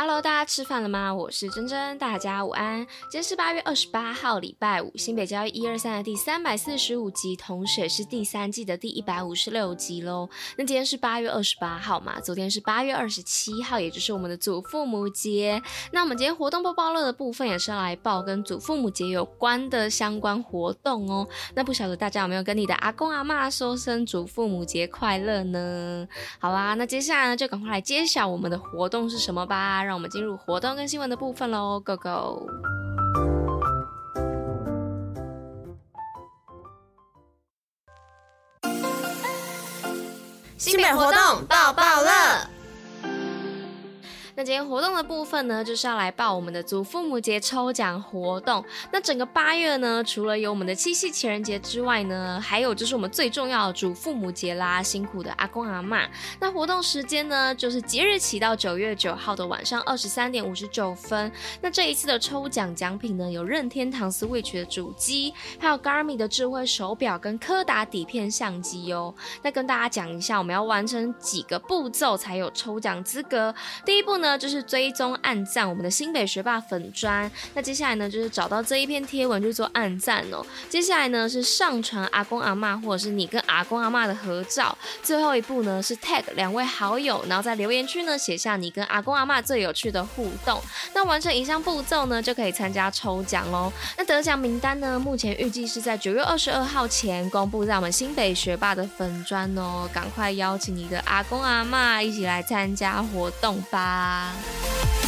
Hello，大家吃饭了吗？我是珍珍，大家午安。今天是八月二十八号，礼拜五，新北交易一二三的第三百四十五集，同时也是第三季的第一百五十六集喽。那今天是八月二十八号嘛？昨天是八月二十七号，也就是我们的祖父母节。那我们今天活动播报乐的部分也是要来报跟祖父母节有关的相关活动哦。那不晓得大家有没有跟你的阿公阿妈说声祖父母节快乐呢？好啦，那接下来呢就赶快来揭晓我们的活动是什么吧。让我们进入活动跟新闻的部分喽，Go Go！新北活动爆爆乐。那今天活动的部分呢，就是要来报我们的祖父母节抽奖活动。那整个八月呢，除了有我们的七夕情人节之外呢，还有就是我们最重要的祖父母节啦，辛苦的阿公阿嬷。那活动时间呢，就是即日起到九月九号的晚上二十三点五十九分。那这一次的抽奖奖品呢，有任天堂 Switch 的主机，还有 Garmin 的智慧手表跟柯达底片相机哦。那跟大家讲一下，我们要完成几个步骤才有抽奖资格。第一步呢。那就是追踪暗赞我们的新北学霸粉砖，那接下来呢，就是找到这一篇贴文去做暗赞哦。接下来呢，是上传阿公阿嬷或者是你跟阿公阿嬷的合照。最后一步呢，是 tag 两位好友，然后在留言区呢写下你跟阿公阿嬷最有趣的互动。那完成以上步骤呢，就可以参加抽奖哦。那得奖名单呢，目前预计是在九月二十二号前公布在我们新北学霸的粉砖哦。赶快邀请你的阿公阿嬷一起来参加活动吧。啊。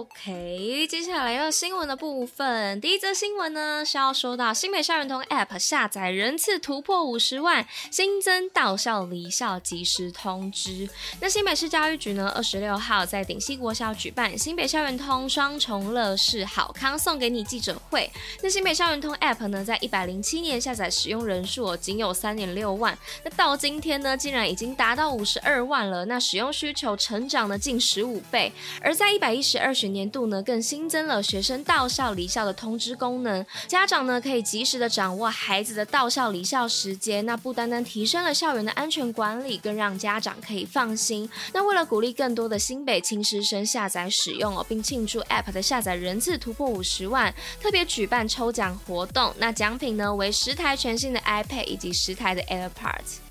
OK，接下来要新闻的部分。第一则新闻呢是要说到新北校园通 App 下载人次突破五十万，新增到校离校即时通知。那新北市教育局呢，二十六号在顶溪国小举办新北校园通双重乐事好康送给你记者会。那新北校园通 App 呢，在一百零七年下载使用人数仅有三点六万，那到今天呢，竟然已经达到五十二万了。那使用需求成长了近十五倍，而在一百一十二学年度呢，更新增了学生到校离校的通知功能，家长呢可以及时的掌握孩子的到校离校时间，那不单单提升了校园的安全管理，更让家长可以放心。那为了鼓励更多的新北青师生下载使用哦，并庆祝 App 的下载人次突破五十万，特别举办抽奖活动，那奖品呢为十台全新的 iPad 以及十台的 AirPods。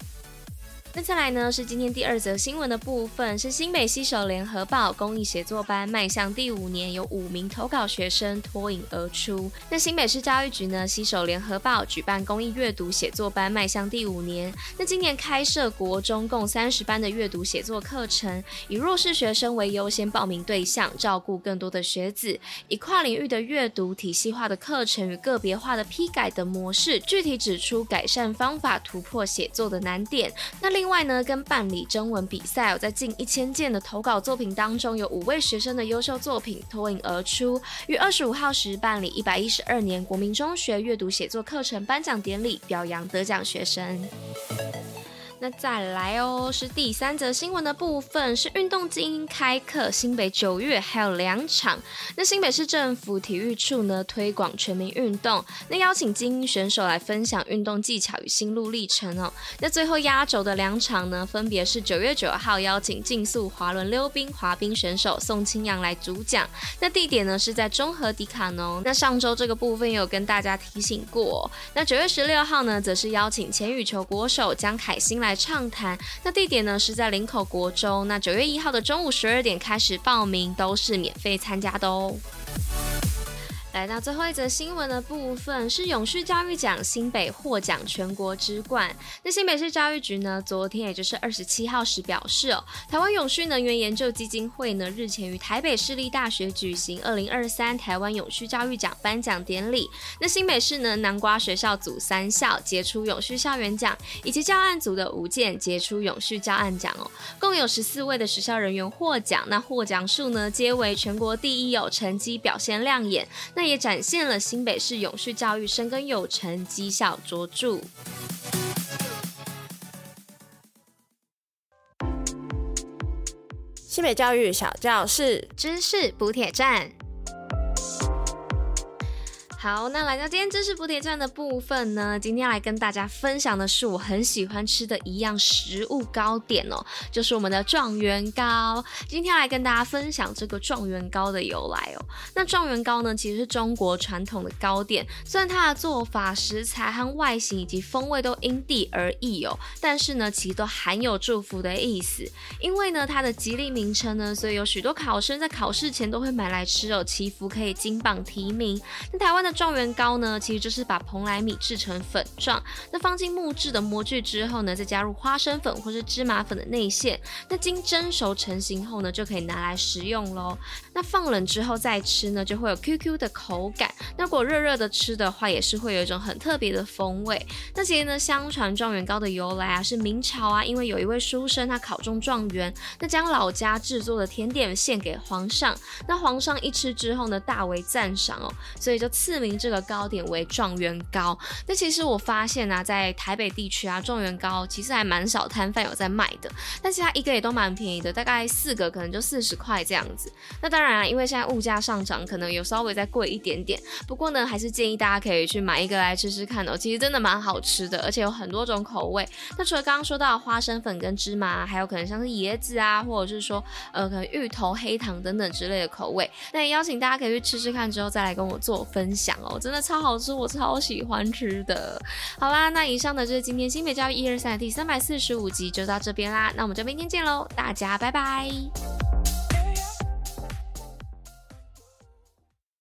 那再来呢，是今天第二则新闻的部分，是新北西首联合报公益写作班迈向第五年，有五名投稿学生脱颖而出。那新北市教育局呢，西首联合报举办公益阅读写作班迈向第五年。那今年开设国中共三十班的阅读写作课程，以弱势学生为优先报名对象，照顾更多的学子，以跨领域的阅读体系化的课程与个别化的批改的模式，具体指出改善方法，突破写作的难点。那另另外呢，跟办理征文比赛，在近一千件的投稿作品当中，有五位学生的优秀作品脱颖而出，于二十五号时办理一百一十二年国民中学阅读写作课程颁奖典礼，表扬得奖学生。那再来哦，是第三则新闻的部分，是运动精英开课，新北九月还有两场。那新北市政府体育处呢，推广全民运动，那邀请精英选手来分享运动技巧与心路历程哦。那最后压轴的两场呢，分别是九月九号邀请竞速滑轮溜冰滑冰选手宋清扬来主讲，那地点呢是在中和迪卡侬。那上周这个部分有跟大家提醒过，那九月十六号呢，则是邀请前羽球国手江凯欣来。来畅谈，那地点呢是在林口国中。那九月一号的中午十二点开始报名，都是免费参加的哦。来到最后一则新闻的部分，是永续教育奖新北获奖全国之冠。那新北市教育局呢，昨天也就是二十七号时表示哦，台湾永续能源研究基金会呢，日前于台北市立大学举行二零二三台湾永续教育奖颁奖典礼。那新北市呢，南瓜学校组三校杰出永续校园奖，以及教案组的五件杰出永续教案奖哦，共有十四位的学校人员获奖。那获奖数呢，皆为全国第一哦，成绩表现亮眼。那也展现了新北市永续教育深耕有成，绩效卓著。新北教育小教室，知识补铁站。好，那来到今天知识补铁站的部分呢，今天来跟大家分享的是我很喜欢吃的一样食物糕点哦，就是我们的状元糕。今天来跟大家分享这个状元糕的由来哦。那状元糕呢，其实是中国传统的糕点，虽然它的做法、食材和外形以及风味都因地而异哦，但是呢，其实都含有祝福的意思。因为呢，它的吉利名称呢，所以有许多考生在考试前都会买来吃哦，祈福可以金榜题名。那台湾的。状元糕呢，其实就是把蓬莱米制成粉状，那放进木质的模具之后呢，再加入花生粉或是芝麻粉的内馅，那经蒸熟成型后呢，就可以拿来食用喽。那放冷之后再吃呢，就会有 QQ 的口感。那如果热热的吃的话，也是会有一种很特别的风味。那其实呢，相传状元糕的由来啊，是明朝啊，因为有一位书生他考中状元，那将老家制作的甜点献给皇上，那皇上一吃之后呢，大为赞赏哦，所以就赐。名这个糕点为状元糕。那其实我发现啊，在台北地区啊，状元糕其实还蛮少摊贩有在卖的，但是它一个也都蛮便宜的，大概四个可能就四十块这样子。那当然啊，因为现在物价上涨，可能有稍微再贵一点点。不过呢，还是建议大家可以去买一个来吃吃看哦。其实真的蛮好吃的，而且有很多种口味。那除了刚刚说到花生粉跟芝麻，还有可能像是椰子啊，或者是说呃可能芋头、黑糖等等之类的口味。那也邀请大家可以去吃吃看，之后再来跟我做分享。讲哦，真的超好吃，我超喜欢吃的。好啦，那以上的就是今天新北教育一二三的第三百四十五集，就到这边啦。那我们就明天见喽，大家拜拜。